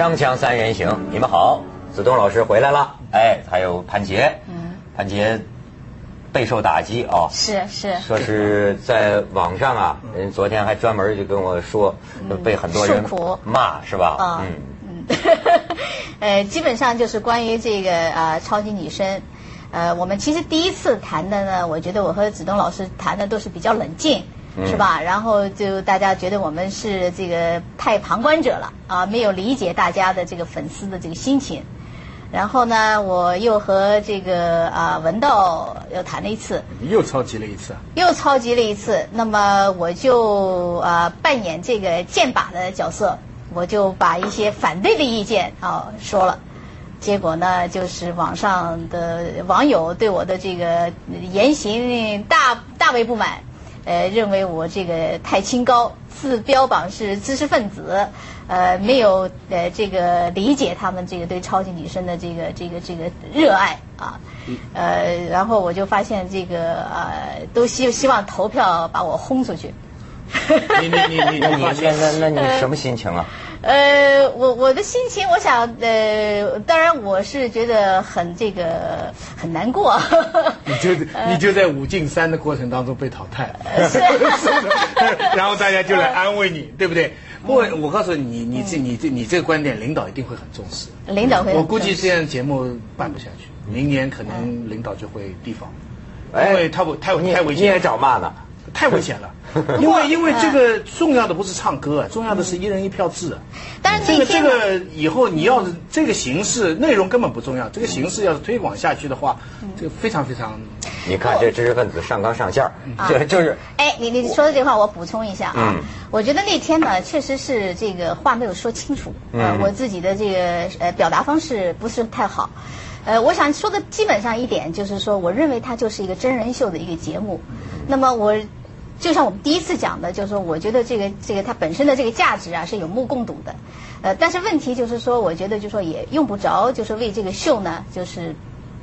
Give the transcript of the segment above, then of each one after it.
锵锵三人行，你们好，子东老师回来了，哎，还有潘杰，嗯，潘杰备受打击啊，是是，说是在网上啊，人昨天还专门就跟我说，被很多人骂是吧？嗯。嗯，呃，基本上就是关于这个呃超级女生，呃，我们其实第一次谈的呢，我觉得我和子东老师谈的都是比较冷静。是吧？然后就大家觉得我们是这个太旁观者了啊，没有理解大家的这个粉丝的这个心情。然后呢，我又和这个啊文道又谈了一次，又超级了一次，又超级了一次。那么我就啊扮演这个剑靶的角色，我就把一些反对的意见啊说了。结果呢，就是网上的网友对我的这个言行大大为不满。呃，认为我这个太清高，自标榜是知识分子，呃，没有呃这个理解他们这个对超级女生的这个这个这个热爱啊，呃，然后我就发现这个呃，都希希望投票把我轰出去。你你你你你那那那你 什么心情啊？呃，我我的心情，我想，呃，当然我是觉得很这个很难过。你就你就在五进三的过程当中被淘汰，是，然后大家就来安慰你，对不对？不过我告诉你，你这你这你这个观点，领导一定会很重视。领导会，我估计这样节目办不下去，明年可能领导就会提防，因为他不太太危险。你也找骂呢？太危险了，因为因为这个重要的不是唱歌，重要的是一人一票制。但是这个这个以后你要是这个形式内容根本不重要，这个形式要是推广下去的话，这个非常非常。你看这知识分子上纲上线，这就是。哎，你你说的这话我补充一下啊，我觉得那天呢确实是这个话没有说清楚，呃，我自己的这个呃表达方式不是太好，呃，我想说的基本上一点就是说，我认为它就是一个真人秀的一个节目，那么我。就像我们第一次讲的，就是说，我觉得这个这个它本身的这个价值啊是有目共睹的，呃，但是问题就是说，我觉得就是说也用不着，就是为这个秀呢，就是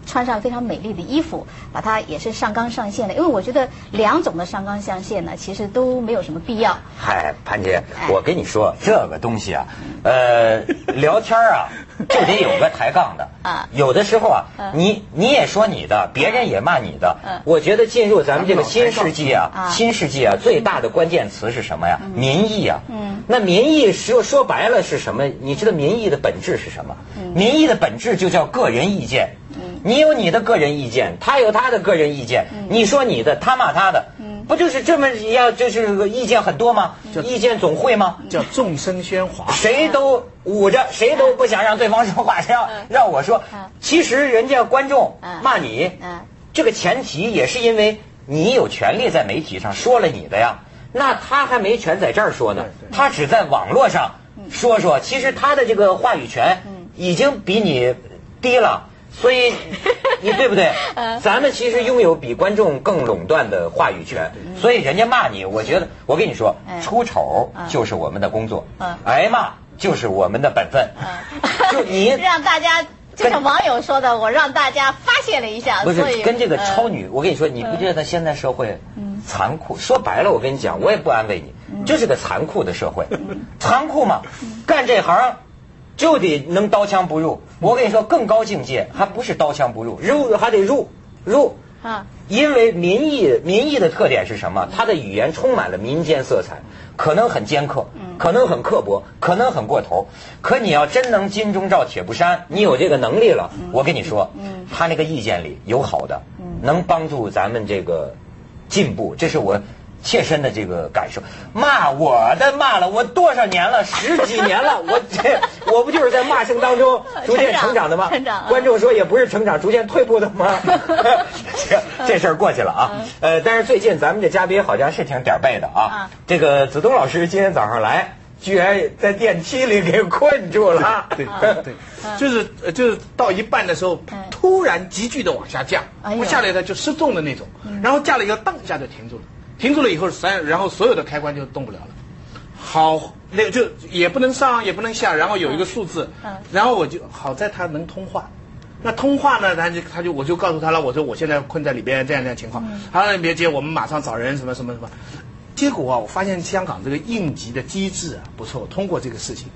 穿上非常美丽的衣服，把它也是上纲上线的，因为我觉得两种的上纲上线呢，其实都没有什么必要。嗨，潘姐，我跟你说这个东西啊，呃，聊天啊。就得有个抬杠的啊！有的时候啊，你你也说你的，别人也骂你的。我觉得进入咱们这个新世纪啊，新世纪啊，最大的关键词是什么呀？民意啊！那民意说说白了是什么？你知道民意的本质是什么？民意的本质就叫个人意见。你有你的个人意见，他有他的个人意见。你说你的，他骂他的。不就是这么要就是意见很多吗？意见总会吗？叫众生喧哗，谁都捂着，谁都不想让对方说话，谁要让我说。其实人家观众骂你，这个前提也是因为你有权利在媒体上说了你的呀。那他还没权在这儿说呢，他只在网络上说说。其实他的这个话语权已经比你低了。所以，你对不对？咱们其实拥有比观众更垄断的话语权。所以人家骂你，我觉得我跟你说，出丑就是我们的工作，挨骂就是我们的本分。就你 让大家，就像网友说的，我让大家发泄了一下。不是跟这个超女，我跟你说，你不觉得现在社会残酷？说白了，我跟你讲，我也不安慰你，这是个残酷的社会，残酷嘛，干这行。就得能刀枪不入。我跟你说，更高境界还不是刀枪不入，入还得入入啊！因为民意民意的特点是什么？它的语言充满了民间色彩，可能很尖刻，可能很刻薄，可能很过头。可你要真能金钟罩铁布衫，你有这个能力了，我跟你说，他那个意见里有好的，能帮助咱们这个进步。这是我。切身的这个感受，骂我的骂了我多少年了，十几年了，我 这我不就是在骂声当中逐渐成长的吗？成长。观众说也不是成长，逐渐退步的吗？行，这事儿过去了啊。呃，但是最近咱们这嘉宾好像是挺点背的啊。这个子东老师今天早上来，居然在电梯里给困住了。对对，就是就是到一半的时候，突然急剧的往下降，我下来的就失重的那种，然后降了一个档一下就停住了。停住了以后，三然后所有的开关就动不了了。好，那就也不能上也不能下，然后有一个数字，然后我就好在他能通话。那通话呢，他就他就我就告诉他了，我说我现在困在里边这样这样情况。他说，你别接，我们马上找人什么什么什么。结果啊，我发现香港这个应急的机制啊不错。通过这个事情，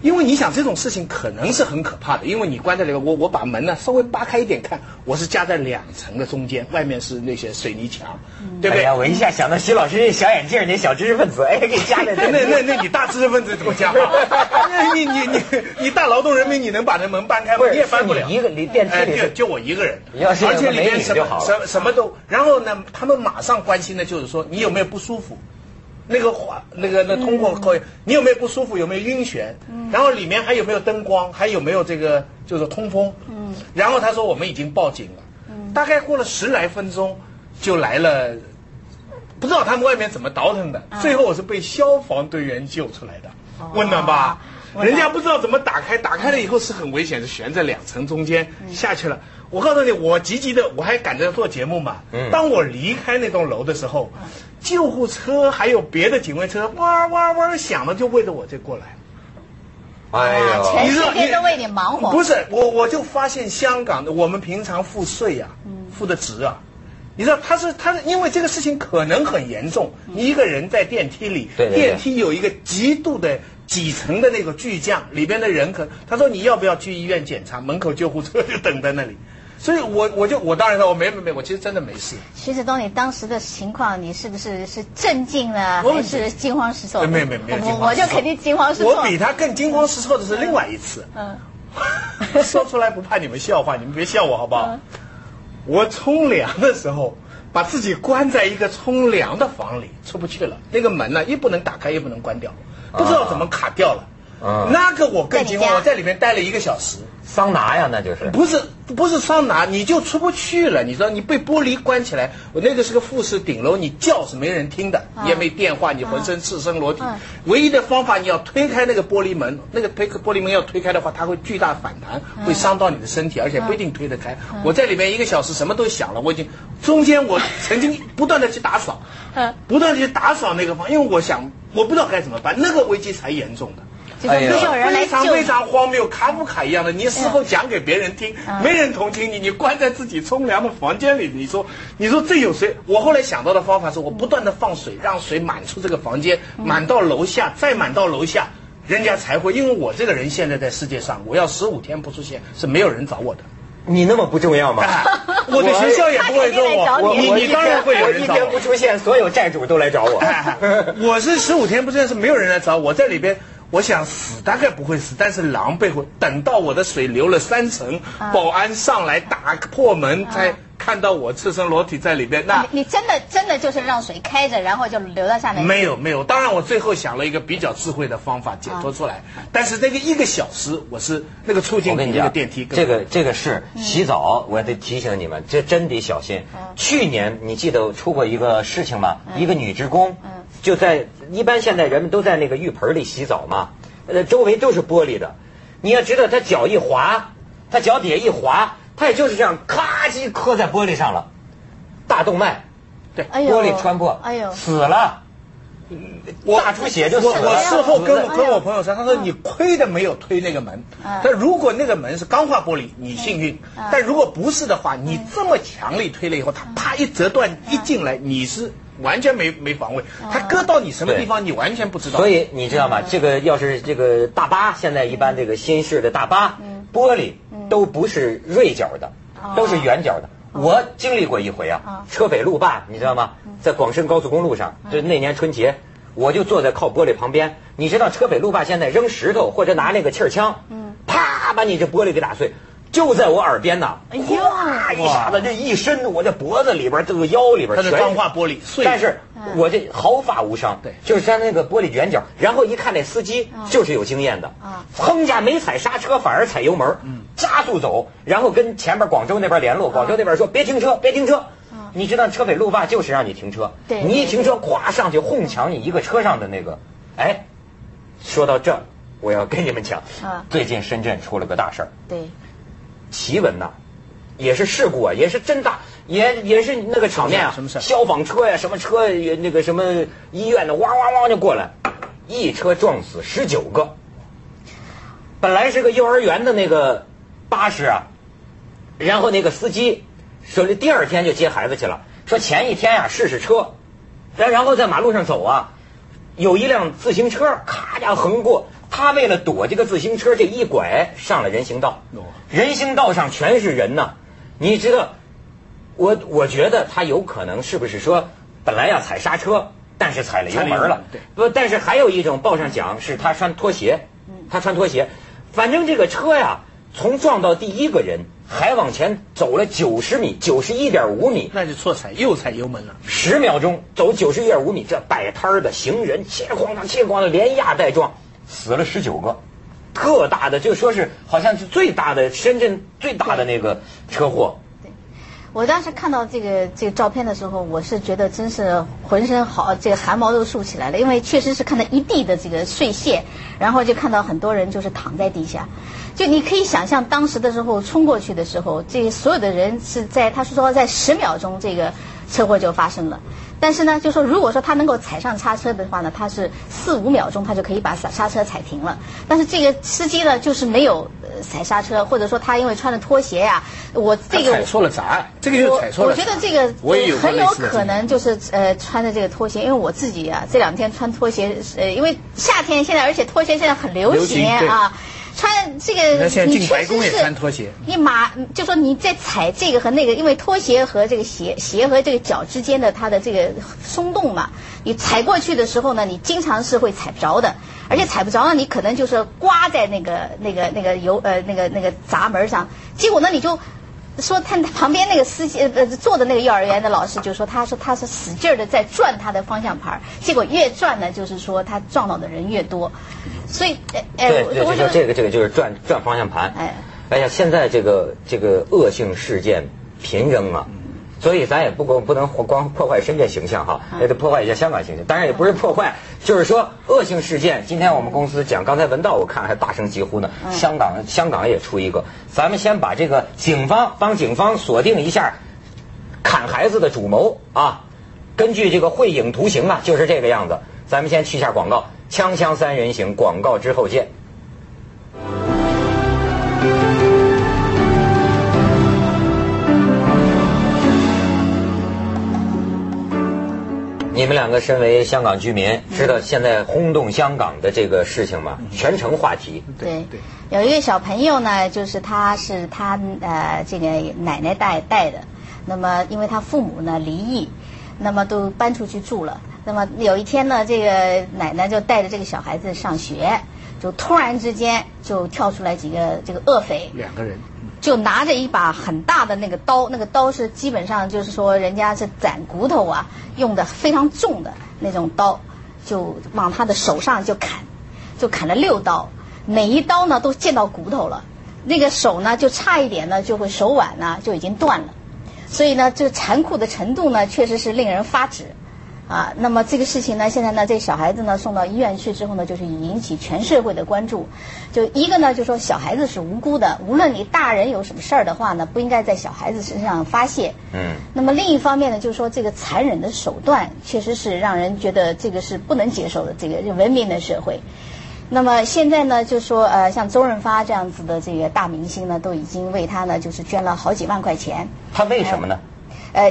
因为你想这种事情可能是很可怕的，因为你关在里面，我我把门呢稍微扒开一点看，我是夹在两层的中间，外面是那些水泥墙，对不对？我一下想到徐老师那小眼镜，那小知识分子，哎，给夹在 那那那你大知识分子怎么夹？你你你你大劳动人民，你能把那门搬开吗？你也搬不了。一个你电梯里就我一个人，而且里面什么什什么都，然后呢，他们马上关心的就是说你有没有不舒服。那个话，那个那通过可以，你有没有不舒服？有没有晕眩？然后里面还有没有灯光？还有没有这个就是通风？嗯。然后他说我们已经报警了。嗯。大概过了十来分钟，就来了，不知道他们外面怎么倒腾的。最后我是被消防队员救出来的，温暖吧？人家不知道怎么打开，打开了以后是很危险，是悬在两层中间下去了。我告诉你，我急急的，我还赶着做节目嘛。嗯。当我离开那栋楼的时候。救护车还有别的警卫车，哇哇哇响的，就围着我这过来。哎呀，全世界都为你忙活。不是我，我就发现香港的，我们平常付税呀，付的值啊。你知道他是他是因为这个事情可能很严重，你一个人在电梯里，电梯有一个极度的几层的那个巨匠，里边的人可他说你要不要去医院检查？门口救护车就等在那里。所以，我我就我当然说，我没没没，我其实真的没事。徐子东，你当时的情况，你是不是是镇静呢，还是惊慌失措？没没没，我我就肯定惊慌失措。我比他更惊慌失措的是另外一次。嗯，说出来不怕你们笑话，你们别笑我好不好？我冲凉的时候，把自己关在一个冲凉的房里，出不去了。那个门呢，又不能打开，又不能关掉，不知道怎么卡掉了。那个我更惊慌，我在里面待了一个小时。桑拿呀，那就是不是不是桑拿，你就出不去了。你知道，你被玻璃关起来，我那个是个复式顶楼，你叫是没人听的，也没电话，你浑身赤身裸体。唯一的方法，你要推开那个玻璃门，那个推玻璃门要推开的话，它会巨大反弹，会伤到你的身体，而且不一定推得开。我在里面一个小时，什么都想了，我已经中间我曾经不断的去打扫，不断的去打扫那个房，因为我想我不知道该怎么办，那个危机才严重的。没有人来非常非常荒谬，卡夫卡一样的。你事后讲给别人听，没人同情你。你关在自己冲凉的房间里，你说，你说这有谁？我后来想到的方法是我不断的放水，让水满出这个房间，满到楼下，再满到楼下，人家才会。因为我这个人现在在世界上，我要十五天不出现，是没有人找我的。你那么不重要吗？我的学校也不会找我。你你当然会有人找我。一天不出现，所有债主都来找我。我是十五天不出现，是没有人来找我，在里边。我想死大概不会死，但是狼狈会等到我的水流了三层，保安上来打破门才看到我赤身裸体在里边。那你真的真的就是让水开着，然后就流到下面？没有没有，当然我最后想了一个比较智慧的方法解脱出来。但是那个一个小时，我是那个出境比那个电梯。这个这个是洗澡，我得提醒你们，这真得小心。去年你记得出过一个事情吗？一个女职工。就在一般现在人们都在那个浴盆里洗澡嘛，呃，周围都是玻璃的。你要知道，他脚一滑，他脚底下一滑，他也就是这样，咔叽磕在玻璃上了，大动脉，对，玻璃穿破，哎呦，死了。大出血就死了。我我事后跟跟我朋友说，他说你亏的没有推那个门。但如果那个门是钢化玻璃，你幸运；但如果不是的话，你这么强力推了以后，他啪一折断一进来，你是。完全没没防卫，他搁到你什么地方，你完全不知道。所以你知道吗？这个要是这个大巴，现在一般这个新式的大巴，玻璃都不是锐角的，都是圆角的。我经历过一回啊，车北路霸，你知道吗？在广深高速公路上，就那年春节，我就坐在靠玻璃旁边。你知道车北路霸现在扔石头或者拿那个气儿枪，啪把你这玻璃给打碎。就在我耳边呢，哗一下子，这一伸，我这脖子里边，这个腰里边，它是钢化玻璃碎，但是我这毫发无伤，对，就是像那个玻璃卷角。然后一看那司机就是有经验的，啊，砰家没踩刹车，反而踩油门，嗯，加速走，然后跟前面广州那边联络，广州那边说别停车，别停车，你知道车匪路霸就是让你停车，对，你一停车，咵上去哄抢你一个车上的那个，哎，说到这，我要跟你们讲，啊，最近深圳出了个大事儿，对。奇闻呐，也是事故啊，也是真大，也也是那个场面啊什么，消防车呀，什么车，那个什么医院的，哇哇哇就过来，一车撞死十九个。本来是个幼儿园的那个巴士啊，然后那个司机说第二天就接孩子去了，说前一天呀试试车，然然后在马路上走啊，有一辆自行车咔家横过，他为了躲这个自行车，这一拐上了人行道。人行道上全是人呐，你知道，我我觉得他有可能是不是说本来要踩刹车，但是踩了油门了。对，不，但是还有一种报上讲是他穿拖鞋，他穿拖鞋，反正这个车呀。从撞到第一个人，还往前走了九十米，九十一点五米，那就错踩，又踩油门了。十秒钟走九十一点五米，这摆摊的行人切哐当切哐当连压带撞，死了十九个，特大的就说是好像是最大的深圳最大的那个车祸。我当时看到这个这个照片的时候，我是觉得真是浑身好，这个汗毛都竖起来了，因为确实是看到一地的这个碎屑，然后就看到很多人就是躺在地下，就你可以想象当时的时候冲过去的时候，这所有的人是在他说在十秒钟这个车祸就发生了。但是呢，就说如果说他能够踩上刹车的话呢，他是四五秒钟他就可以把刹刹车踩停了。但是这个司机呢，就是没有踩刹车，或者说他因为穿着拖鞋呀，我这个踩错了闸，这个又踩错了。我觉得这个我也有很有可能就是呃穿的这个拖鞋，因为我自己啊这两天穿拖鞋，呃因为夏天现在而且拖鞋现在很流行啊。穿这个，你确实是，你马就说你在踩这个和那个，因为拖鞋和这个鞋鞋和这个脚之间的它的这个松动嘛，你踩过去的时候呢，你经常是会踩不着的，而且踩不着呢，你可能就是刮在那个那个那个油呃那个那个闸门上，结果呢你就。说他旁边那个司机呃坐的那个幼儿园的老师就说，他说他是使劲的在转他的方向盘，结果越转呢，就是说他撞到的人越多，所以哎对对对，这个这个就是转转方向盘。哎，哎呀，现在这个这个恶性事件频仍啊。所以咱也不光不能光破坏深圳形象哈，也得破坏一下香港形象。当然也不是破坏，就是说恶性事件。今天我们公司讲，刚才文道我看还大声疾呼呢。香港香港也出一个，咱们先把这个警方帮警方锁定一下砍孩子的主谋啊。根据这个会影图形啊，就是这个样子。咱们先去下广告，锵锵三人行，广告之后见。你们两个身为香港居民，知道现在轰动香港的这个事情吗？全城话题。对对，有一个小朋友呢，就是他是他呃这个奶奶带带的，那么因为他父母呢离异，那么都搬出去住了。那么有一天呢，这个奶奶就带着这个小孩子上学，就突然之间就跳出来几个这个恶匪，两个人。就拿着一把很大的那个刀，那个刀是基本上就是说人家是斩骨头啊，用的非常重的那种刀，就往他的手上就砍，就砍了六刀，每一刀呢都见到骨头了，那个手呢就差一点呢就会手腕呢就已经断了，所以呢这残酷的程度呢确实是令人发指。啊，那么这个事情呢，现在呢，这小孩子呢送到医院去之后呢，就是引起全社会的关注。就一个呢，就说小孩子是无辜的，无论你大人有什么事儿的话呢，不应该在小孩子身上发泄。嗯。那么另一方面呢，就是说这个残忍的手段，确实是让人觉得这个是不能接受的。这个文明的社会。那么现在呢，就说呃，像周润发这样子的这个大明星呢，都已经为他呢，就是捐了好几万块钱。他为什么呢？呃，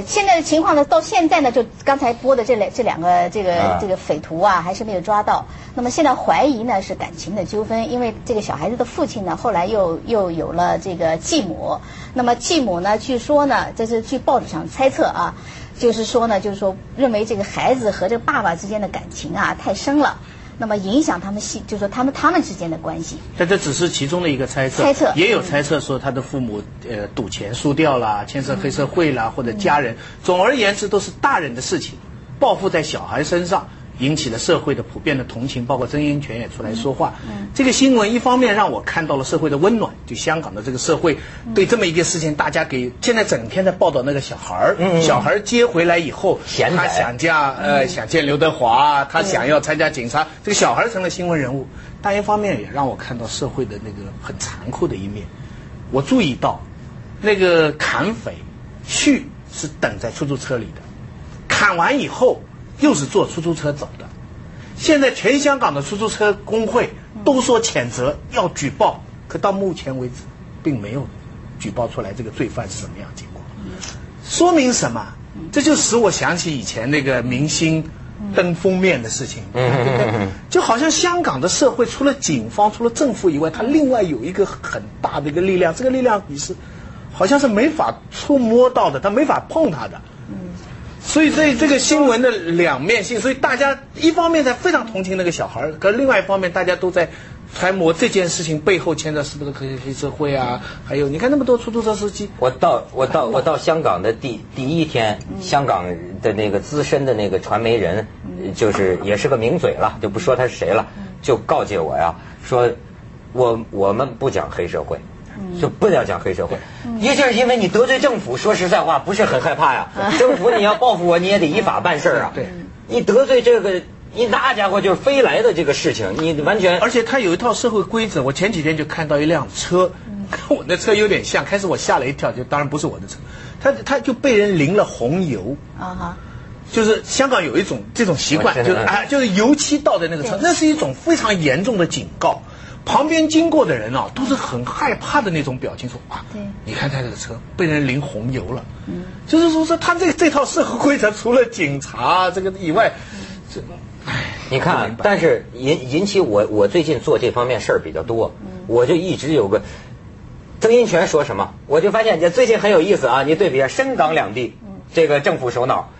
现在的情况呢，到现在呢，就刚才播的这两这两个这个这个匪徒啊，还是没有抓到。那么现在怀疑呢是感情的纠纷，因为这个小孩子的父亲呢，后来又又有了这个继母。那么继母呢，据说呢，这是据报纸上猜测啊，就是说呢，就是说认为这个孩子和这个爸爸之间的感情啊太深了。那么影响他们系，就是说他们他们之间的关系。但这只是其中的一个猜测。猜测也有猜测说他的父母呃赌钱输掉了，牵涉黑社会啦，或者家人。总而言之，都是大人的事情，报复在小孩身上。引起了社会的普遍的同情，包括曾荫权也出来说话。这个新闻一方面让我看到了社会的温暖，就香港的这个社会对这么一件事情，大家给现在整天在报道那个小孩儿，小孩儿接回来以后，他想嫁呃想见刘德华，他想要参加警察，这个小孩成了新闻人物。但一方面也让我看到社会的那个很残酷的一面。我注意到，那个砍匪旭是等在出租车里的，砍完以后。又是坐出租车走的，现在全香港的出租车工会都说谴责要举报，可到目前为止，并没有举报出来这个罪犯是什么样情况，说明什么？这就使我想起以前那个明星登封面的事情。就好像香港的社会除了警方、除了政府以外，它另外有一个很大的一个力量，这个力量你是好像是没法触摸到的，他没法碰它的。所以这这个新闻的两面性，所以大家一方面在非常同情那个小孩，可另外一方面大家都在揣摩这件事情背后牵的是不是黑黑社会啊？还有你看那么多出租车司机，我到我到我到香港的第第一天，香港的那个资深的那个传媒人，就是也是个名嘴了，就不说他是谁了，就告诫我呀，说我我们不讲黑社会。就不要讲黑社会，一是因为你得罪政府，说实在话不是很害怕呀。政府你要报复我，你也得依法办事啊。对，你得罪这个，你那家伙就是飞来的这个事情，你完全。而且他有一套社会规则。我前几天就看到一辆车，跟 我那车有点像，开始我吓了一跳，就当然不是我的车，他他就被人淋了红油啊哈，就是香港有一种这种习惯，就是啊，就是油漆倒在那个车，那是一种非常严重的警告。旁边经过的人啊，都是很害怕的那种表情，说啊，你看他这个车被人淋红油了，嗯，就是说说他这这套社会规则，除了警察这个以外，这，你看，但是引引起我我最近做这方面事儿比较多，我就一直有个曾荫权说什么，我就发现这最近很有意思啊，你对比下深港两地这个政府首脑，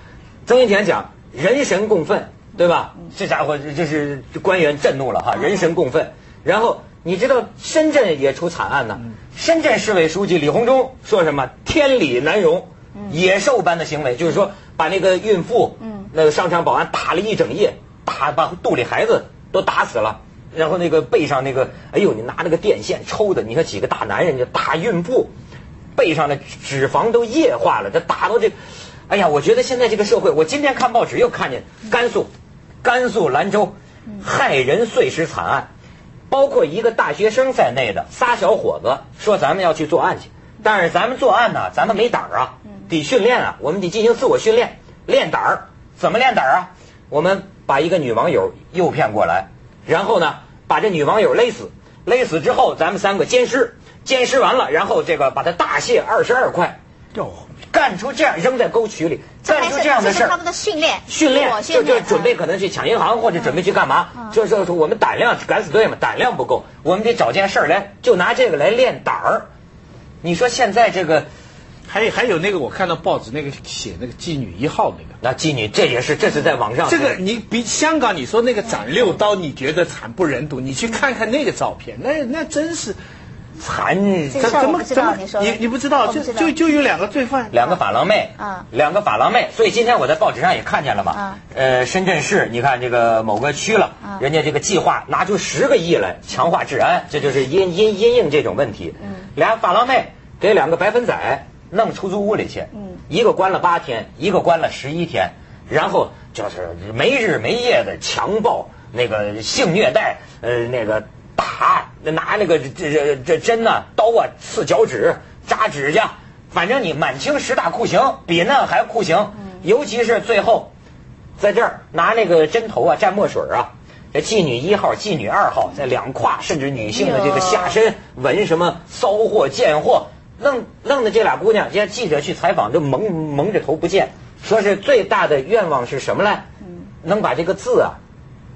曾荫权讲人神共愤，对吧？这家伙这是官员震怒了哈，人神共愤。然后你知道深圳也出惨案呢？深圳市委书记李鸿忠说什么“天理难容”，野兽般的行为，就是说把那个孕妇，那个商场保安打了一整夜，打把肚里孩子都打死了。然后那个背上那个，哎呦，你拿那个电线抽的，你看几个大男人就打孕妇，背上的脂肪都液化了，这打到这，哎呀，我觉得现在这个社会，我今天看报纸又看见甘肃，甘肃兰州害人碎尸惨案。包括一个大学生在内的仨小伙子说：“咱们要去作案去，但是咱们作案呢，咱们没胆儿啊，得训练啊，我们得进行自我训练，练胆儿。怎么练胆儿啊？我们把一个女网友诱骗过来，然后呢，把这女网友勒死，勒死之后，咱们三个奸尸，奸尸完了，然后这个把她大卸二十二块。”干出这样扔在沟渠里，干出这样的事儿，他们的训练，训练就就准备可能去抢银行或者准备去干嘛？就是我们胆量敢死队嘛，胆量不够，我们得找件事儿来，就拿这个来练胆儿。你说现在这个，还还有那个我看到报纸那个写那个妓女一号那个，那妓女这也是这是在网上，这个你比香港你说那个斩六刀，你觉得惨不忍睹？你去看看那个照片，那那真是。惨，怎么怎么你你不知道？就就就有两个罪犯，两个法郎妹，啊，两个法郎妹。所以今天我在报纸上也看见了嘛，呃，深圳市，你看这个某个区了，人家这个计划拿出十个亿来强化治安，这就是因因因应这种问题。嗯，俩法郎妹给两个白粉仔弄出租屋里去，嗯，一个关了八天，一个关了十一天，然后就是没日没夜的强暴那个性虐待，呃，那个。打拿那个这这这针呢刀啊刺脚趾扎指甲，反正你满清十大酷刑比那还酷刑，尤其是最后在这儿拿那个针头啊蘸墨水啊，这妓女一号妓女二号在两胯甚至女性的这个下身纹什么骚货贱货，弄弄的这俩姑娘，人家记者去采访都蒙蒙着头不见，说是最大的愿望是什么嘞？能把这个字啊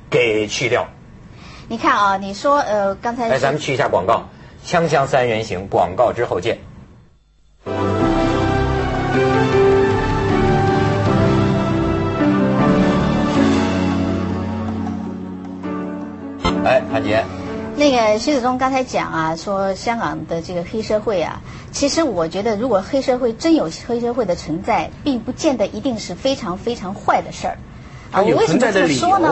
给去掉。你看啊，你说呃，刚才来，咱们去一下广告，锵锵三人行，广告之后见。哎，潘杰，那个徐子东刚才讲啊，说香港的这个黑社会啊，其实我觉得，如果黑社会真有黑社会的存在，并不见得一定是非常非常坏的事儿。啊，我为什么这么说呢？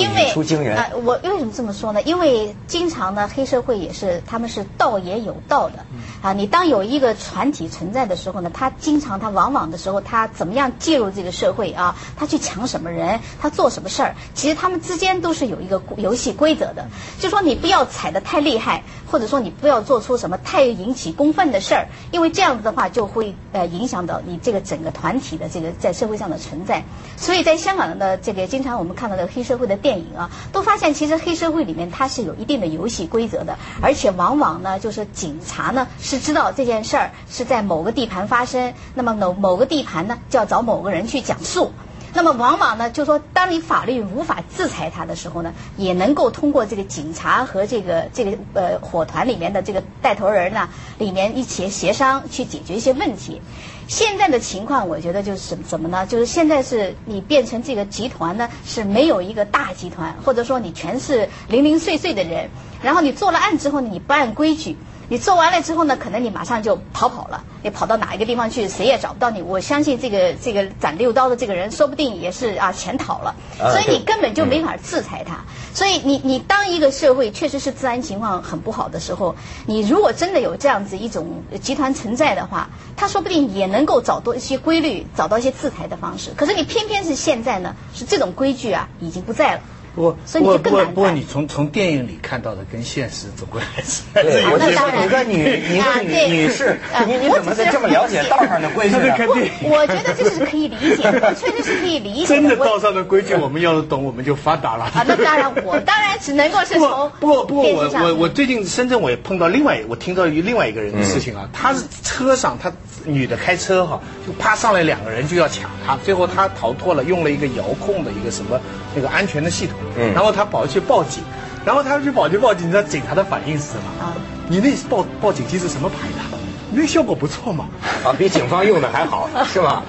因为啊，我为什么这么说呢？因为经常呢，黑社会也是他们是道也有道的。啊，你当有一个团体存在的时候呢，他经常他往往的时候，他怎么样介入这个社会啊？他去抢什么人？他做什么事儿？其实他们之间都是有一个游戏规则的。就说你不要踩得太厉害，或者说你不要做出什么太引起公愤的事儿，因为这样子的话就会呃影响到你这个整个团体的这个在社会上的存在。所以在香港的。这个经常我们看到的黑社会的电影啊，都发现其实黑社会里面它是有一定的游戏规则的，而且往往呢，就是警察呢是知道这件事儿是在某个地盘发生，那么某某个地盘呢就要找某个人去讲述。那么往往呢，就说当你法律无法制裁他的时候呢，也能够通过这个警察和这个这个呃伙团里面的这个带头人呢，里面一起协商去解决一些问题。现在的情况，我觉得就是怎么呢？就是现在是你变成这个集团呢，是没有一个大集团，或者说你全是零零碎碎的人，然后你做了案之后呢，你不按规矩。你做完了之后呢，可能你马上就逃跑了，你跑到哪一个地方去，谁也找不到你。我相信这个这个斩六刀的这个人，说不定也是啊潜逃了，所以你根本就没法制裁他。所以你你当一个社会确实是治安情况很不好的时候，你如果真的有这样子一种集团存在的话，他说不定也能够找到一些规律，找到一些制裁的方式。可是你偏偏是现在呢，是这种规矩啊已经不在了。不过，不过，不过，你从从电影里看到的跟现实总归还是。对，我觉得你个女，你个女女士，你你怎么这么了解道上的规矩？我觉得这是可以理解，确实是可以理解。真的道上的规矩，我们要是懂，我们就发达了。啊，那当然，我当然只能够是从。不过，不过，我我我最近深圳我也碰到另外，我听到一另外一个人的事情啊，他是车上他。女的开车哈，就啪上来两个人就要抢他，最后他逃脱了，用了一个遥控的一个什么那个安全的系统，嗯，然后他跑去报警，然后他去跑去报警，你知道警察的反应是什么？啊，你那报报警机是什么牌的？那效果不错嘛，啊，比警方用的还好，是吧？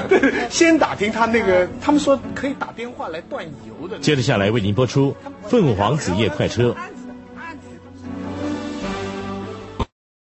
先打听他那个，他们说可以打电话来断油的。接着下来为您播出《凤凰子夜快车》。